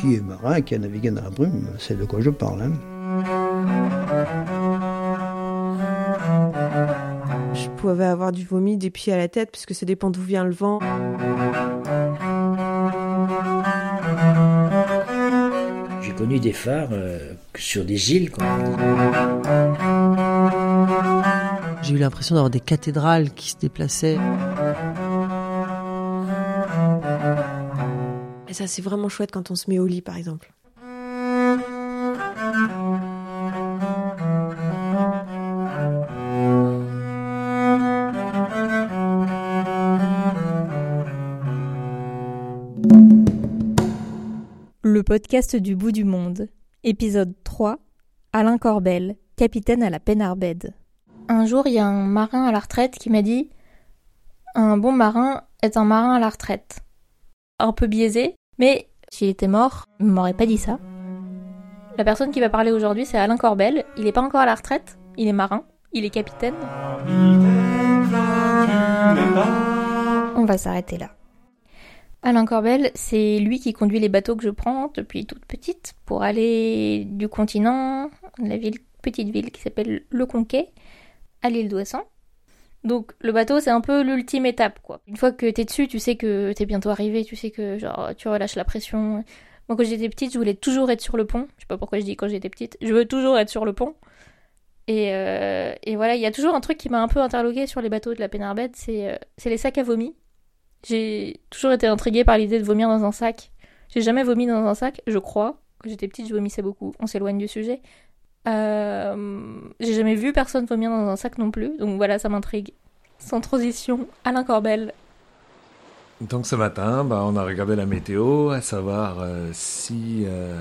qui est marin, qui a navigué dans la brume, c'est de quoi je parle. Hein. Je pouvais avoir du vomi des pieds à la tête, puisque ça dépend d'où vient le vent. J'ai connu des phares euh, sur des îles. Quoi. J'ai eu l'impression d'avoir des cathédrales qui se déplaçaient. Ça, c'est vraiment chouette quand on se met au lit, par exemple. Le podcast du bout du monde. Épisode 3. Alain Corbel, capitaine à la Pénarbed. Un jour, il y a un marin à la retraite qui m'a dit Un bon marin est un marin à la retraite. Un peu biaisé, mais s'il était mort, il m'aurait pas dit ça. La personne qui va parler aujourd'hui, c'est Alain Corbel. Il n'est pas encore à la retraite, il est marin, il est capitaine. On va s'arrêter là. Alain Corbel, c'est lui qui conduit les bateaux que je prends depuis toute petite pour aller du continent, la petite ville qui s'appelle Le Conquet, à l'île d'Ouessant. Donc le bateau c'est un peu l'ultime étape quoi. Une fois que t'es dessus, tu sais que t'es bientôt arrivé, tu sais que genre tu relâches la pression. Moi quand j'étais petite, je voulais toujours être sur le pont. Je sais pas pourquoi je dis quand j'étais petite, je veux toujours être sur le pont. Et, euh, voilà, il y a toujours un truc qui m'a un peu interloqué sur les bateaux de la Pénarbed, c'est euh, c'est les sacs à vomi. J'ai toujours été intriguée par l'idée de vomir dans un sac. J'ai jamais vomi dans un sac, je crois. Quand j'étais petite, je vomissais beaucoup. On s'éloigne du sujet. Euh, j'ai jamais vu personne vomir dans un sac non plus, donc voilà, ça m'intrigue. Sans transition, Alain Corbel. Donc ce matin, bah, on a regardé la météo, à savoir euh, si euh,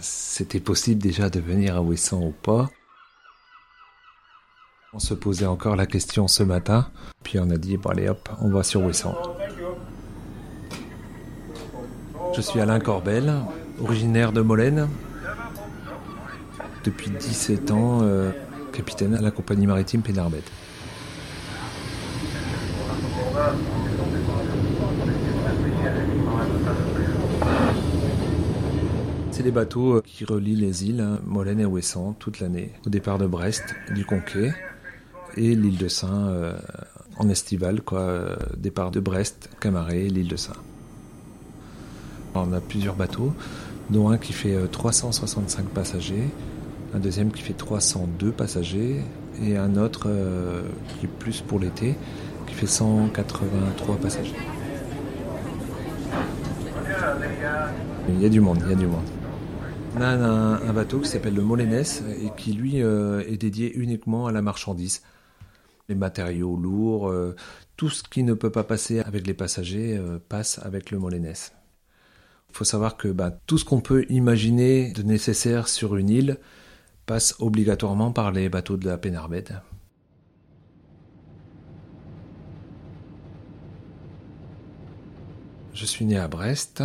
c'était possible déjà de venir à Ouessant ou pas. On se posait encore la question ce matin, puis on a dit, bon allez hop, on va sur Ouessant. Je suis Alain Corbel, originaire de Molène. Depuis 17 ans, euh, capitaine à la compagnie maritime Pénarbet. C'est des bateaux euh, qui relient les îles, hein, Molène et Ouessant, toute l'année. Au départ de Brest, du Conquet, et l'île de Saint euh, en estival, quoi. départ de Brest, Camaret, l'île de Saint. On a plusieurs bateaux, dont un qui fait euh, 365 passagers, un deuxième qui fait 302 passagers, et un autre euh, qui est plus pour l'été, qui fait 183 passagers. Il y a du monde, il y a du monde. On a un, bateau qui s'appelle le Molénès et qui lui euh, est dédié uniquement à la marchandise. Les matériaux lourds, euh, tout ce qui ne peut pas passer avec les passagers passe avec le Molénès. Il faut savoir que bah, tout ce qu'on peut imaginer de nécessaire sur une île passe obligatoirement par les bateaux de la Pénarbed. Je suis né à Brest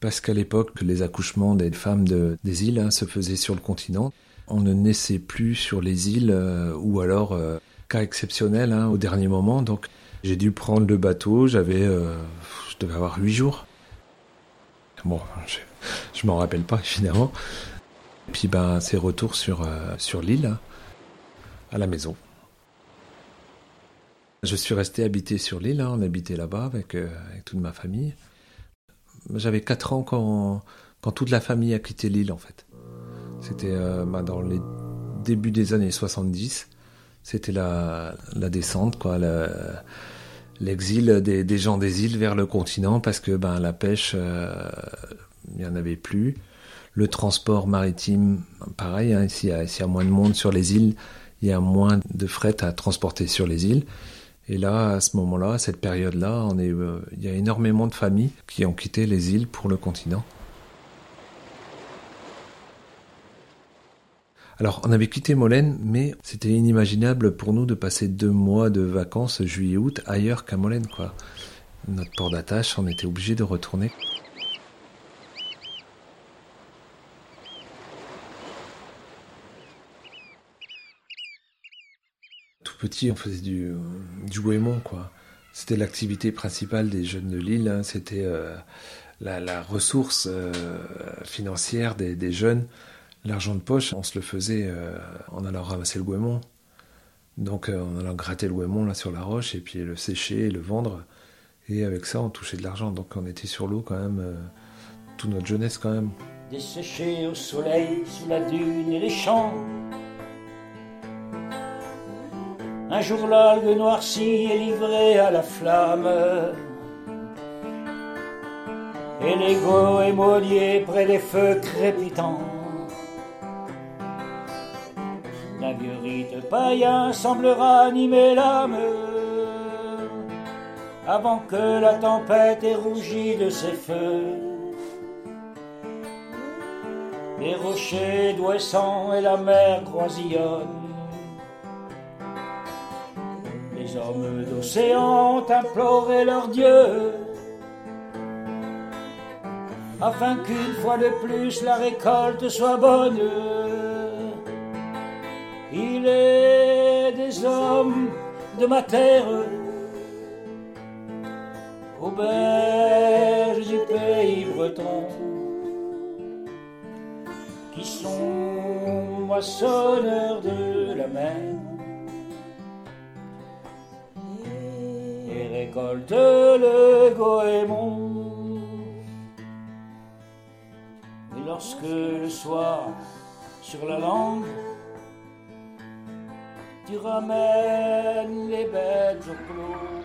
parce qu'à l'époque, les accouchements des femmes de- des îles hein, se faisaient sur le continent. On ne naissait plus sur les îles euh, ou alors euh, cas exceptionnel hein, au dernier moment. Donc j'ai dû prendre le bateau. J'avais, euh, je devais avoir huit jours. Bon, je, je m'en rappelle pas évidemment. Puis ben c'est retour sur euh, sur l'île hein, à la maison. Je suis resté habité sur l'île, hein, on habitait là-bas avec, euh, avec toute ma famille. J'avais 4 ans quand, quand toute la famille a quitté l'île en fait. C'était euh, bah, dans les débuts des années 70. C'était la, la descente, quoi, l'exil des, gens des îles vers le continent parce que ben, la pêche, euh, il n'y en avait plus. Le transport maritime, pareil, hein, s'il y, a- moins de monde sur les îles, il y a moins de fret à transporter sur les îles. Et là, à ce moment-là, à cette période-là, euh, il y a énormément de familles qui ont quitté les îles pour le continent. Alors, on avait quitté Molène, mais c'était inimaginable pour nous de passer deux mois de vacances, juillet-août, ailleurs qu'à Molène. Notre port d'attache, on était obligé de retourner. Petit, on faisait du, du Ouémont, quoi. C'était l'activité principale des jeunes de l'île. hein. C'était euh, la, ressource euh, financière des, jeunes. L'argent de poche, on se le faisait euh, en allant ramasser le goémon. Donc en allant gratter le goémon là sur la roche et puis le sécher, le vendre. Et avec ça, on touchait de l'argent. Donc on était sur l'eau quand même, toute notre jeunesse quand même. Desséché au soleil, sous la dune et les champs. Un jour l'algue noircie est livrée à la flamme et les goémoniers près des feux crépitants. La guérite païen semblera animer l'âme avant que la tempête ait rougi de ses feux. Les rochers d'ouessant et la mer croisillonnent. Les hommes d'océan ont imploré leur Dieu afin qu'une fois de plus la récolte soit bonne. Il est des hommes de ma terre, auberges du pays breton, qui sont moissonneurs de la mer. Et récoltent le goémon. lorsque le soir, sur la langue, tu ramènes les bêtes au clos.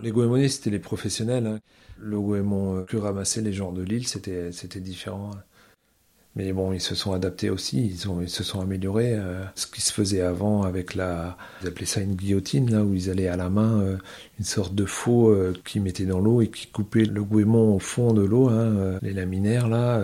Les goémoniers, c'était les professionnels. Hein. Le goémon que ramassaient les gens de l'île, c'était, c'était différent. Hein. Mais bon, ils se sont adaptés aussi, ils, ont, ils se sont améliorés. Euh, ce qui se faisait avant avec la... Ils appelaient ça une guillotine, là où ils allaient à la main, euh, une sorte de faux euh, qui mettait dans l'eau et qui coupait le goémon au fond de l'eau, hein, les laminaires, là.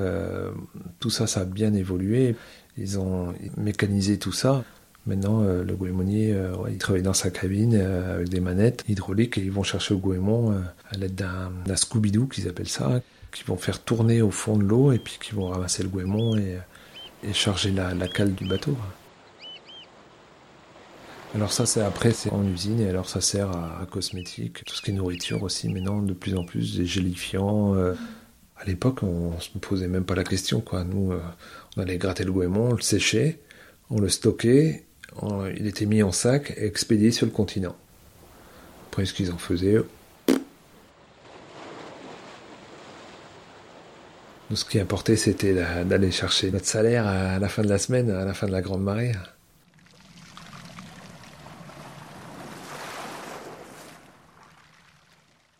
tout ça, ça a bien évolué. Ils ont mécanisé tout ça. Maintenant, le goémonier, il travaille dans sa cabine avec des manettes hydrauliques et ils vont chercher le goémon à l'aide d'un Scooby-Doo, qu'ils appellent ça qui vont faire tourner au fond de l'eau et puis qui vont ramasser le goémon et, charger la, cale du bateau. Alors ça, c'est après, c'est en usine et alors ça sert à, cosmétique, tout ce qui est nourriture aussi. Maintenant, de plus en plus, des gélifiants. Euh, à l'époque, on, ne se posait même pas la question, quoi. Nous, euh, on allait gratter le goémon, on le séchait, on le stockait, il était mis en sac et expédié sur le continent. Après, ce qu'ils en faisaient, Nous, ce qui importait, c'était d'aller chercher notre salaire à la fin de la semaine, à la fin de la grande marée.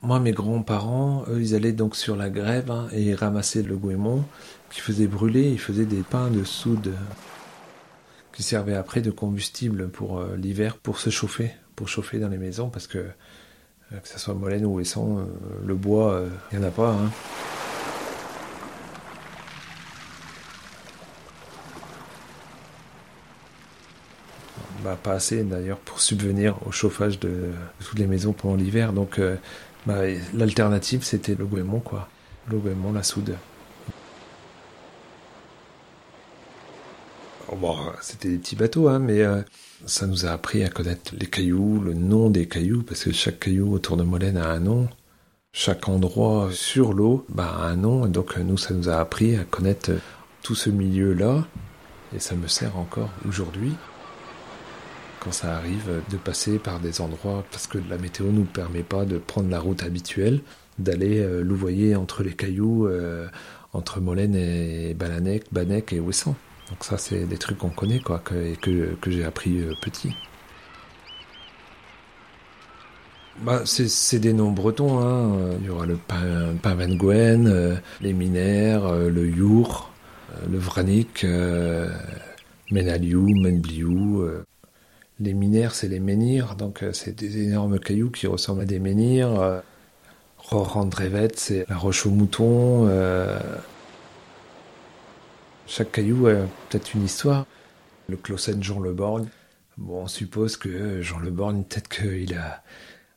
Moi, mes grands-parents, eux, ils allaient donc sur la grève hein, et ramassaient le goémon qui faisait brûler. Ils faisaient des pains de soude qui servaient après de combustible pour euh, l'hiver, pour se chauffer, pour chauffer dans les maisons, parce que euh, que ce soit Molène ou Esson, euh, le bois, il n'y en a pas. Hein. Bah, pas assez d'ailleurs pour subvenir au chauffage de, toutes les maisons pendant l'hiver. Donc euh, bah, l'alternative c'était le goémon quoi. Le goémon, la soude. Bon, c'était des petits bateaux, hein, mais euh, ça nous a appris à connaître les cailloux, le nom des cailloux, parce que chaque caillou autour de Molène a un nom. Chaque endroit sur l'eau bah, a un nom, et donc nous, ça nous a appris à connaître tout ce milieu-là, et ça me sert encore aujourd'hui quand ça arrive de passer par des endroits parce que la météo nous permet pas de prendre la route habituelle, d'aller euh, louvoyer entre les cailloux, euh, entre Molène et Balanec, Banec et Ouessant. Donc ça, c'est des trucs qu'on connaît, quoi, que, j'ai appris euh, petit. Bah, c'est des noms bretons. Hein. Il y aura le pain, les Minaires, le Your, le Vranik, Menaliou, Menbliou. Les minères, c'est les menhirs, donc euh, c'est des énormes cailloux qui ressemblent à des menhirs. Euh, Rorandrevet, c'est la roche au mouton. Euh. Chaque caillou a peut-être une histoire. Le Closen Jean Le Borgne, bon, on suppose que Jean Le Borgne, peut-être qu'il a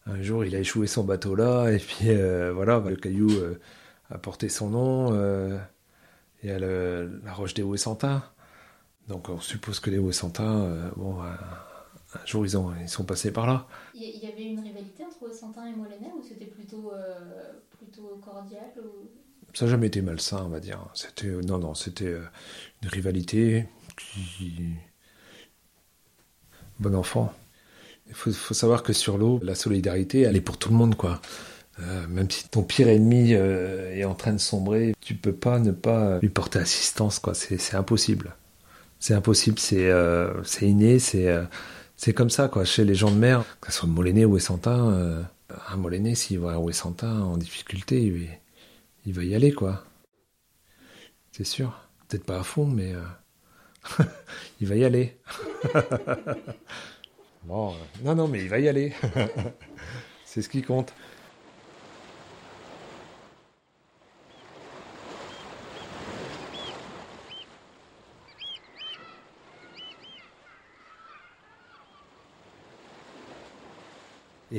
un jour il a échoué son bateau là, et puis voilà, le caillou a porté son nom. Il y a la roche des Ouessantins. Donc on suppose que les Ouessantins, bon, Un jour, ils, ont, ils sont passés par là. Il y avait une rivalité entre Santin et Molenay ou c'était plutôt, euh, plutôt cordial ou... Ça n'a jamais été malsain, on va dire. C'était, non, non, c'était euh, une rivalité qui. Bon enfant. Il faut, faut savoir que sur l'eau, la solidarité, elle est pour tout le monde, quoi. Euh, même si ton pire ennemi euh, est en train de sombrer, tu peux pas ne pas lui porter assistance, quoi. C'est, impossible. C'est impossible, c'est, euh, inné, c'est, euh, c'est comme ça, quoi. Chez les gens de mer, que ce soit Moléné ou Essantin, euh, un Moléné, s'il voit un Essantin en difficulté, il, il va y aller, quoi. C'est sûr. Peut-être pas à fond, mais euh, il va y aller. bon, euh, non, non, mais il va y aller. C'est ce qui compte.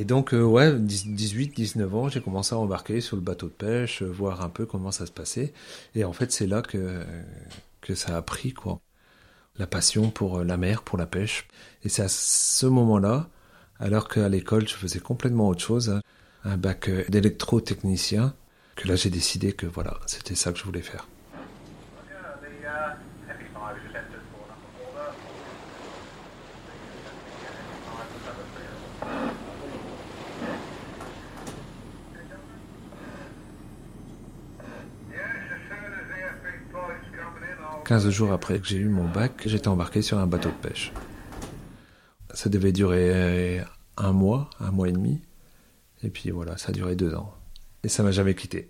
Et donc, euh, ouais, 18, 19 ans, j'ai commencé à embarquer sur le bateau de pêche, euh, voir un peu comment ça se passait. Et en fait, c'est là que, que ça a pris, quoi. La passion pour euh, la mer, pour la pêche. Et c'est à ce moment-là, alors qu'à l'école, je faisais complètement autre chose, hein, un bac d'électrotechnicien, que là, j'ai décidé que voilà, c'était ça que je voulais faire. Quinze jours après que j'ai eu mon bac, j'étais embarqué sur un bateau de pêche. Ça devait durer un mois, un mois et demi. Et puis voilà, ça a duré deux ans. Et ça m'a jamais quitté.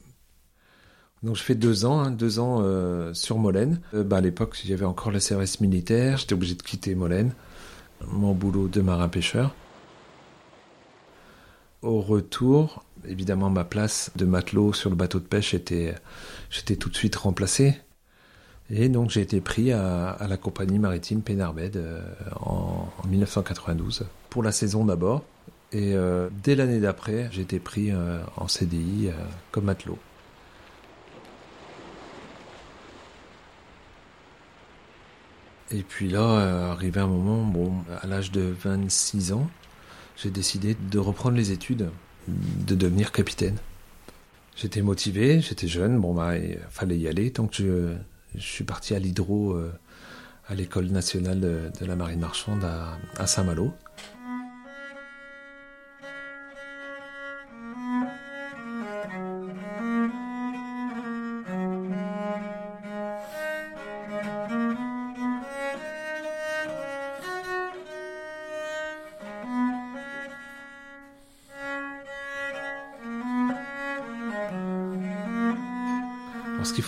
Donc je fais deux ans, hein, deux ans euh, sur Molène. Euh, bah, à l'époque, j'avais encore le service militaire, j'étais obligé de quitter Molène, mon boulot de marin-pêcheur. Au retour, évidemment, ma place de matelot sur le bateau de pêche était, j'étais tout de suite remplacé. Et donc j'ai été pris à, la compagnie maritime Pénarbed euh, en, en 1992 pour la saison d'abord. Et euh, dès l'année d'après, j'ai été pris euh, en CDI comme matelot. Et puis là, arrivé un moment, bon, à l'âge de 26 ans, j'ai décidé de reprendre les études, de devenir capitaine. J'étais motivé, j'étais jeune, bon bah, il fallait y aller. Donc je, je suis parti à l'hydro, euh, à l'école nationale de, la marine marchande à Saint-Malo.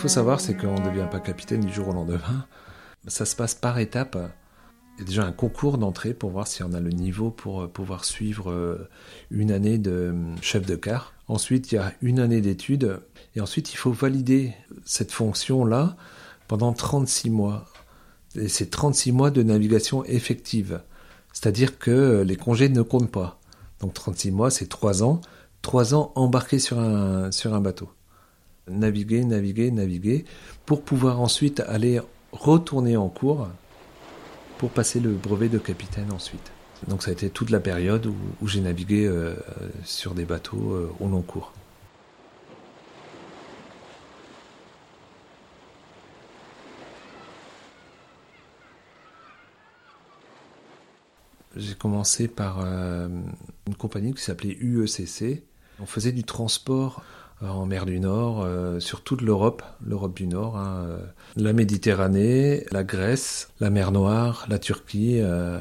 Faut savoir, c'est qu'on ne devient pas capitaine du jour au lendemain. Ça se passe par étapes. Il y a déjà un concours d'entrée pour voir si on a le niveau pour euh, pouvoir suivre euh, une année de euh, chef de quart. Ensuite, il y a une année d'études. Et ensuite, il faut valider cette fonction-là pendant 36 mois. Et c'est 36 mois de navigation effective. C'est-à-dire que les congés ne comptent pas. Donc 36 mois, c'est 3 ans. 3 ans embarqués sur un bateau naviguer, naviguer, naviguer, pour pouvoir ensuite aller retourner en cours pour passer le brevet de capitaine ensuite. Donc ça a été toute la période où, j'ai navigué euh, sur des bateaux euh, au long cours. J'ai commencé par euh, une compagnie qui s'appelait UECC. On faisait du transport en mer du Nord, euh, sur toute l'Europe, l'Europe du Nord, hein, euh, la Méditerranée, la Grèce, la mer Noire, la Turquie, euh,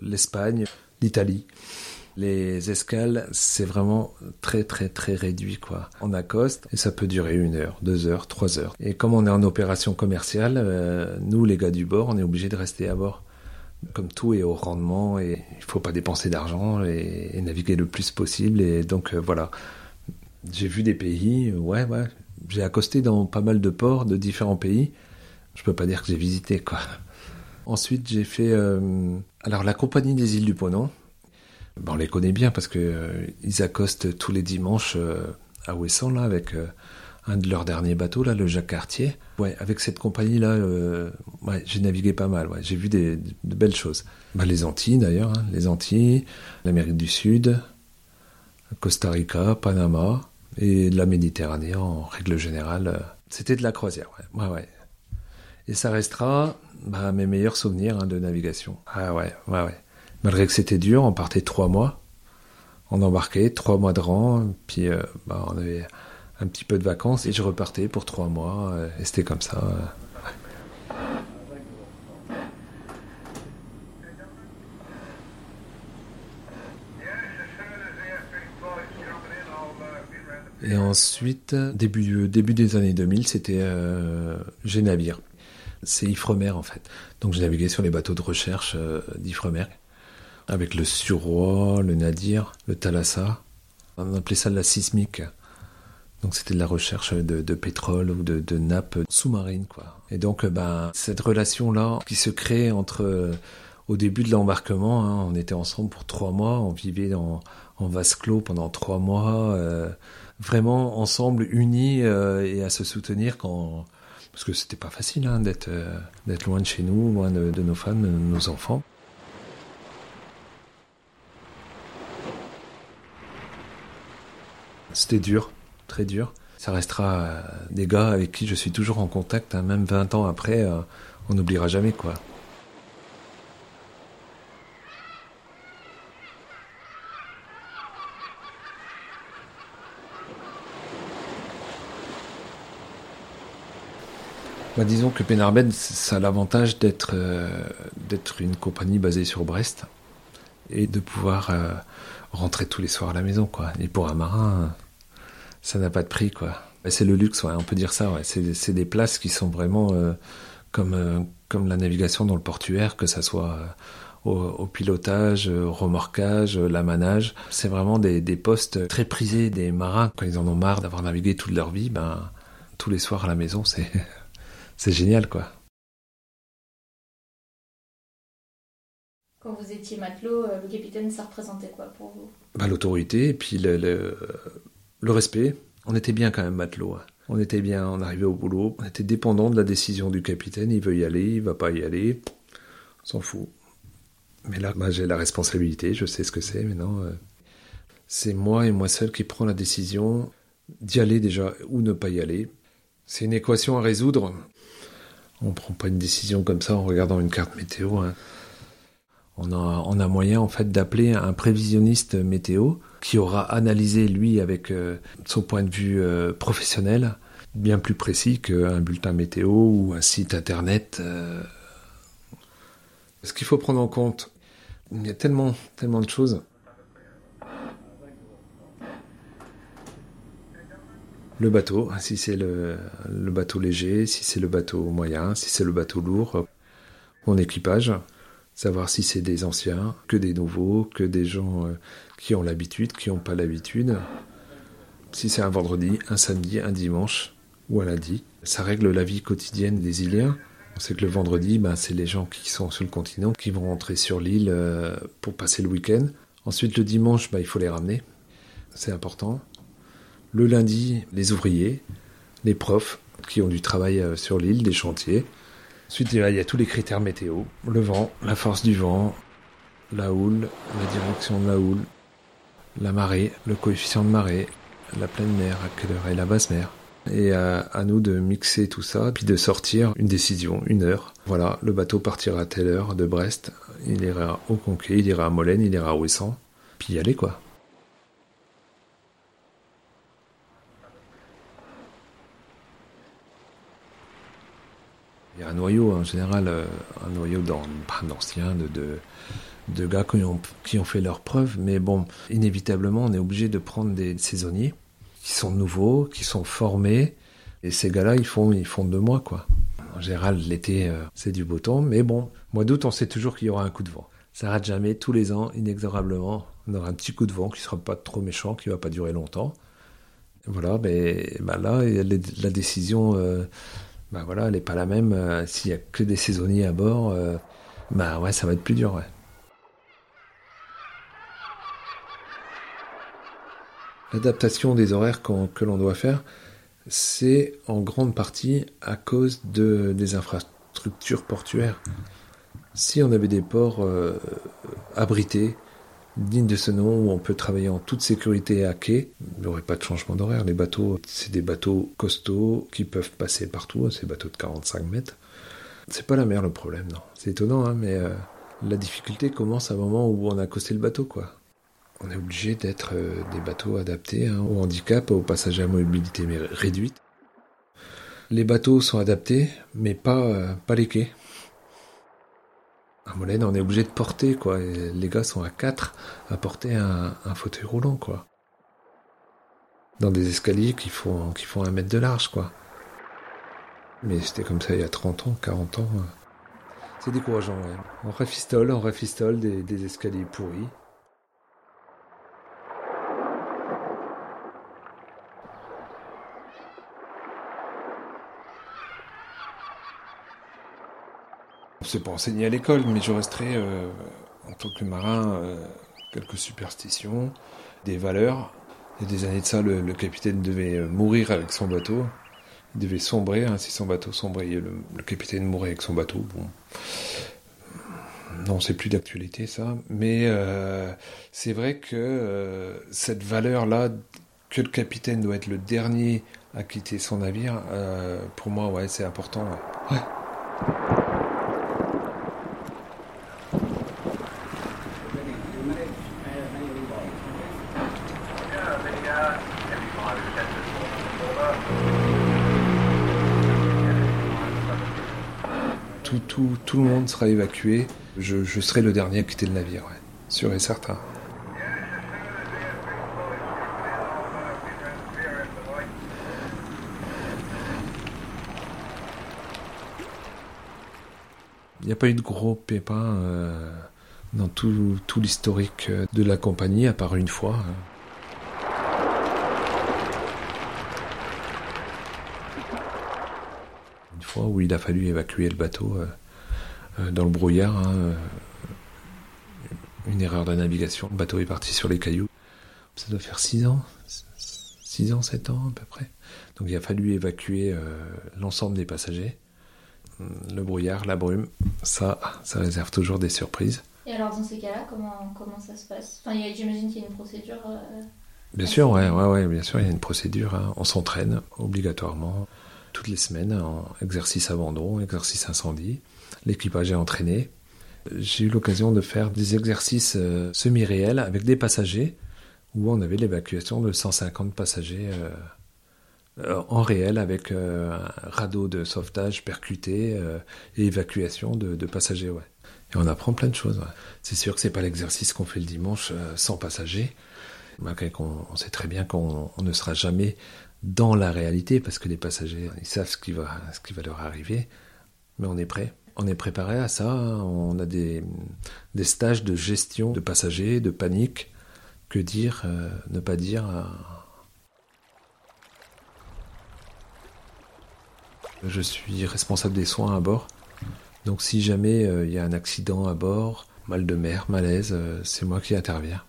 l'Espagne, l'Italie. Les escales, c'est vraiment très très très réduit quoi. On accoste et ça peut durer une heure, deux heures, trois heures. Et comme on est en opération commerciale, euh, nous les gars du bord, on est obligé de rester à bord. Comme tout est au rendement et il faut pas dépenser d'argent et, naviguer le plus possible. Et donc euh, voilà, j'ai vu des pays, ouais, ouais. J'ai accosté dans pas mal de ports de différents pays. Je peux pas dire que j'ai visité, quoi. Ensuite, j'ai fait. Euh, alors, la compagnie des îles du Ponant. Ben, on les connaît bien parce que euh, ils accostent tous les dimanches euh, à Ouessant, là, avec un de leurs derniers bateaux, là, le Jacques Cartier. Ouais, avec cette compagnie-là, euh, j'ai navigué pas mal. Ouais, j'ai vu des, de belles choses. Bah, les Antilles, d'ailleurs, hein, les Antilles, l'Amérique du Sud, Costa Rica, Panama et la Méditerranée en règle générale. euh, C'était de la croisière, ouais. ouais. Et ça restera bah, mes meilleurs souvenirs hein, de navigation. Ah ouais, ouais, ouais. Malgré que c'était dur, on partait trois mois. On embarquait trois mois de rang, puis euh, bah, on avait un petit peu de vacances et je repartais pour trois mois. euh, et c'était comme ça. Et ensuite, début, début des années 2000, c'était euh, G-Navire. C'est Ifremer en fait. Donc j'ai navigué sur les bateaux de recherche euh, d'Ifremer avec le Suroît, le Nadir, le Thalassa. On appelait ça de la sismique. Donc c'était de la recherche de, pétrole ou de, de nappes sous-marines quoi. Et donc euh, ben cette relation là qui se crée entre euh, au début de l'embarquement, hein, on était ensemble pour trois mois, on vivait dans, en vase clos pendant trois mois, euh, vraiment ensemble, unis euh, et à se soutenir quand parce que c'était pas facile hein, d'être euh, d'être loin de chez nous, loin de, nos femmes, de nos enfants. C'était dur, très dur. Ça restera euh, des gars avec qui je suis toujours en contact, hein, même 20 ans après, on n'oubliera jamais quoi. Bah, disons que Penarbed, ça a l'avantage d'être euh, une compagnie basée sur Brest et de pouvoir euh, rentrer tous les soirs à la maison, quoi. Et pour un marin, ça n'a pas de prix, quoi. C'est le luxe, ouais, on peut dire ça. Ouais. C'est des places qui sont vraiment euh, comme euh, comme la navigation dans le portuaire, que ça soit euh, au, au pilotage, euh, au remorquage, l'amanage. C'est vraiment des, des postes très prisés des marins quand ils en ont marre d'avoir navigué toute leur vie. Ben tous les soirs à la maison, c'est c'est génial, quoi. Quand vous étiez matelot, euh, le capitaine, ça représentait quoi pour vous? Bah, l'autorité et puis le, le, le respect. On était bien quand même matelot. hein. On était bien, on arrivait au boulot. On était dépendant de la décision du capitaine. Il veut y aller, il va pas y aller. On s'en fout. Mais là, bah, j'ai la responsabilité. Je sais ce que c'est maintenant. euh. C'est moi et moi seul qui prend la décision d'y aller déjà ou ne pas y aller. C'est une équation à résoudre. On prend pas une décision comme ça en regardant une carte météo. hein. On a, moyen en fait d'appeler un prévisionniste météo qui aura analysé lui avec euh, son point de vue euh, professionnel bien plus précis qu'un bulletin météo ou un site internet. euh. Ce qu'il faut prendre en compte, il y a tellement, tellement de choses. Le bateau, si c'est le, bateau léger, si c'est le bateau moyen, si c'est le bateau lourd, mon équipage, savoir si c'est des anciens, que des nouveaux, que des gens euh, qui ont l'habitude, qui n'ont pas l'habitude. Si c'est un vendredi, un samedi, un dimanche ou un lundi, ça règle la vie quotidienne des Iliens. On sait que le vendredi, ben, c'est les gens qui sont sur le continent qui vont rentrer sur l'île euh, pour passer le week-end. Ensuite, le dimanche, ben, il faut les ramener. C'est important. Le lundi, les ouvriers, les profs qui ont du travail euh, sur l'île, des chantiers. Ensuite, il y a- tous les critères météo. Le vent, la force du vent, la houle, la direction de la houle, la marée, le coefficient de marée, la pleine mer, à quelle heure est la basse mer. Et à, à nous de mixer tout ça, puis de sortir une décision, une heure. Voilà, le bateau partira à telle heure de Brest, il ira au Conquet, il ira à Molène, il ira à Ouessant, puis y aller quoi. Il y a un noyau en général, euh, un noyau d'anciens, de, de, gars qui ont, qui ont fait leurs preuves, mais bon, inévitablement, on est obligé de prendre des saisonniers qui sont nouveaux, qui sont formés, et ces gars-là, ils font, ils font deux mois, quoi. En général, l'été, euh, c'est du beau temps, mais bon, mois d'août, on sait toujours qu'il y aura un coup de vent. Ça rate jamais, tous les ans, inexorablement, on aura un petit coup de vent qui sera pas trop méchant, qui va pas durer longtemps. Voilà, ben, ben là, la décision, euh, ben voilà, elle n'est pas la même. euh, S'il y a que des saisonniers à bord, euh, ben ouais, ça va être plus dur. L'adaptation des horaires que l'on doit faire, c'est en grande partie à cause de, des infrastructures portuaires. Si on avait des ports euh, abrités, dignes de ce nom, où on peut travailler en toute sécurité à quai, il n'y aurait pas de changement d'horaire. Les bateaux, c'est des bateaux costauds qui peuvent passer partout, ces bateaux de 45 mètres. C'est pas la mer le problème, non. C'est étonnant, hein, mais euh, la difficulté commence à un moment où on a accosté le bateau, quoi. On est obligé d'être euh, des bateaux adaptés hein, au handicap, aux passagers à mobilité réduite. Les bateaux sont adaptés, mais pas, euh, pas les quais. À Molène, on est obligé de porter, quoi. les gars sont à quatre à porter un, fauteuil roulant, quoi. Dans des escaliers qui font, qui font un mètre de large, quoi. Mais c'était comme ça il y a 30 ans, 40 ans. C'est décourageant, ouais. On rafistole, on rafistole des, des escaliers pourris. C'est pas enseigné à l'école, mais je resterai euh, en tant que marin euh, quelques superstitions, des valeurs. Il y a des années de ça, le, capitaine devait euh, mourir avec son bateau. Il devait sombrer. Hein, si son bateau sombrait, le, capitaine mourait avec son bateau. Bon. Non, c'est plus d'actualité ça. Mais c'est vrai que cette valeur-là, que le capitaine doit être le dernier à quitter son navire, pour moi, ouais, c'est important. ouais. Tout, le monde sera évacué. Je, serai le dernier à quitter le navire, sûr et certain. Il n'y a pas eu de gros pépins euh, dans tout, tout l'historique de la compagnie, à part une fois. Où il a fallu évacuer le bateau euh, euh, dans le brouillard. Hein, euh, une erreur de navigation. Le bateau est parti sur les cailloux. Ça doit faire 6 ans, 6 ans, 7 ans à peu près. Donc il a fallu évacuer l'ensemble des passagers. Le brouillard, la brume, ça, ça réserve toujours des surprises. Et alors dans ces cas-là, comment, comment ça se passe? Enfin, J'imagine qu'il y a une procédure. bien sûr, ouais, ouais, ouais, bien sûr, il y a une procédure. Hein. On s'entraîne obligatoirement toutes les semaines en exercice abandon, exercice incendie. L'équipage est entraîné. J'ai eu l'occasion de faire des exercices euh, semi-réels avec des passagers où on avait l'évacuation de 150 passagers euh, euh, en réel avec un radeau de sauvetage percuté et évacuation de, passagers. Ouais. Et on apprend plein de choses. C'est sûr que c'est pas l'exercice qu'on fait le dimanche sans passagers. on sait très bien qu'on ne sera jamais dans la réalité, parce que les passagers, ils savent ce qui va, leur arriver, mais on est prêt. On est préparé à ça. On a des, stages de gestion de passagers, de panique. Que dire, euh, ne pas dire. Euh, je suis responsable des soins à bord. Donc si jamais euh, il y a un accident à bord, mal de mer, malaise, c'est moi qui interviens.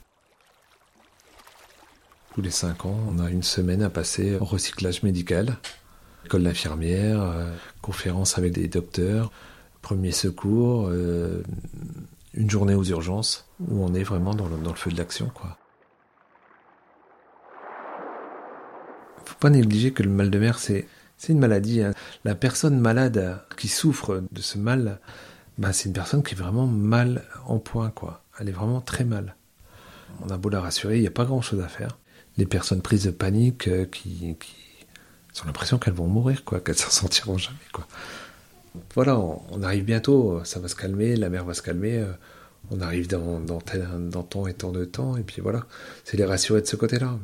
Tous les cinq ans, on a une semaine à passer au recyclage médical, école d'infirmière, euh, conférence avec des docteurs, premier secours, euh, une journée aux urgences, où on est vraiment dans le, feu de l'action. quoi. faut pas négliger que le mal de mer, c'est une maladie. Hein. La personne malade qui souffre de ce mal, bah, c'est une personne qui est vraiment mal en point. Elle est vraiment très mal. On a beau la rassurer, il n'y a pas grand-chose à faire les personnes prises de panique euh, qui, ont l'impression qu'elles vont mourir, quoi, qu'elles s'en sentiront jamais, quoi. Voilà, on, arrive bientôt, ça va se calmer, la mer va se calmer, euh, on arrive dans, dans, dans tant et tant de temps, et puis voilà, c'est les rassurer de ce côté-là.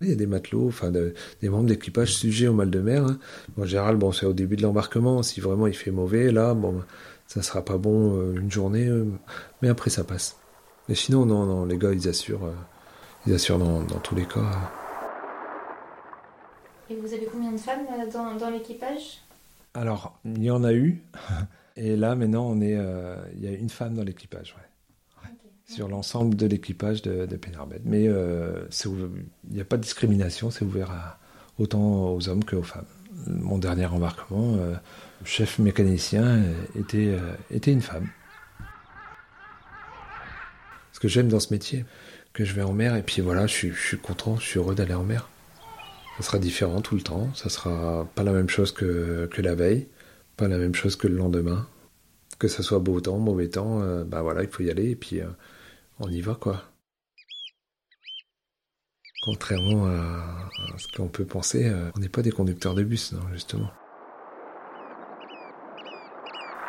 Il y a des matelots, enfin des membres d'équipage sujets au mal de mer. Hein. En général, bon, c'est au début de l'embarquement. Si vraiment il fait mauvais, là, bon, ça sera pas bon euh, une journée, mais après ça passe. Mais sinon, non, non, les gars, ils assurent. Bien sûr, dans, tous les cas. Et vous avez combien de femmes euh, dans, l'équipage? Alors, il y en a eu. Et là, maintenant, on est, euh, il y a une femme dans l'équipage, ouais. Sur l'ensemble de l'équipage de, de Pénarbed. Mais euh, il n'y a pas de discrimination, c'est ouvert autant aux hommes qu'aux femmes. Mon dernier embarquement, euh, chef mécanicien, était, était une femme. Ce que j'aime dans ce métier, que je vais en mer et puis voilà, je suis, content, je suis heureux d'aller en mer. Ça sera différent tout le temps, ça sera pas la même chose que, que la veille, pas la même chose que le lendemain. Que ça soit beau temps, mauvais temps, euh, bah voilà, il faut y aller et puis euh, on y va quoi. Contrairement à, ce qu'on peut penser, euh, on n'est pas des conducteurs de bus, non, justement.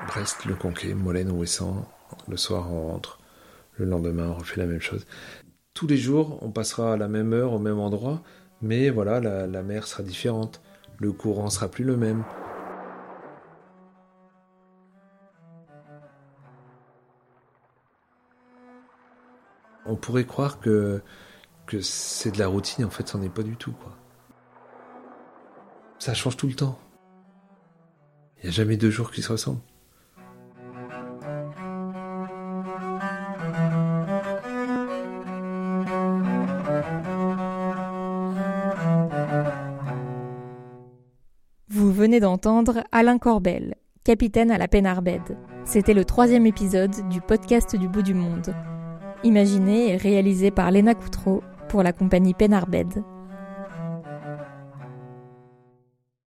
Brest, Le Conquet, Molène, Ouessant, le soir on rentre, le lendemain on refait la même chose. Tous les jours on passera à la même heure, au même endroit, mais voilà, la, mer sera différente, le courant sera plus le même. On pourrait croire que, c'est de la routine, en fait, c'en est pas du tout. Ça change tout le temps. Il n'y a jamais deux jours qui se ressemblent. Venez d'entendre Alain Corbel, capitaine à la Penarbed. C'était le troisième épisode du podcast du bout du monde imaginé et réalisé par Léna Coutreau pour la compagnie Penarbed.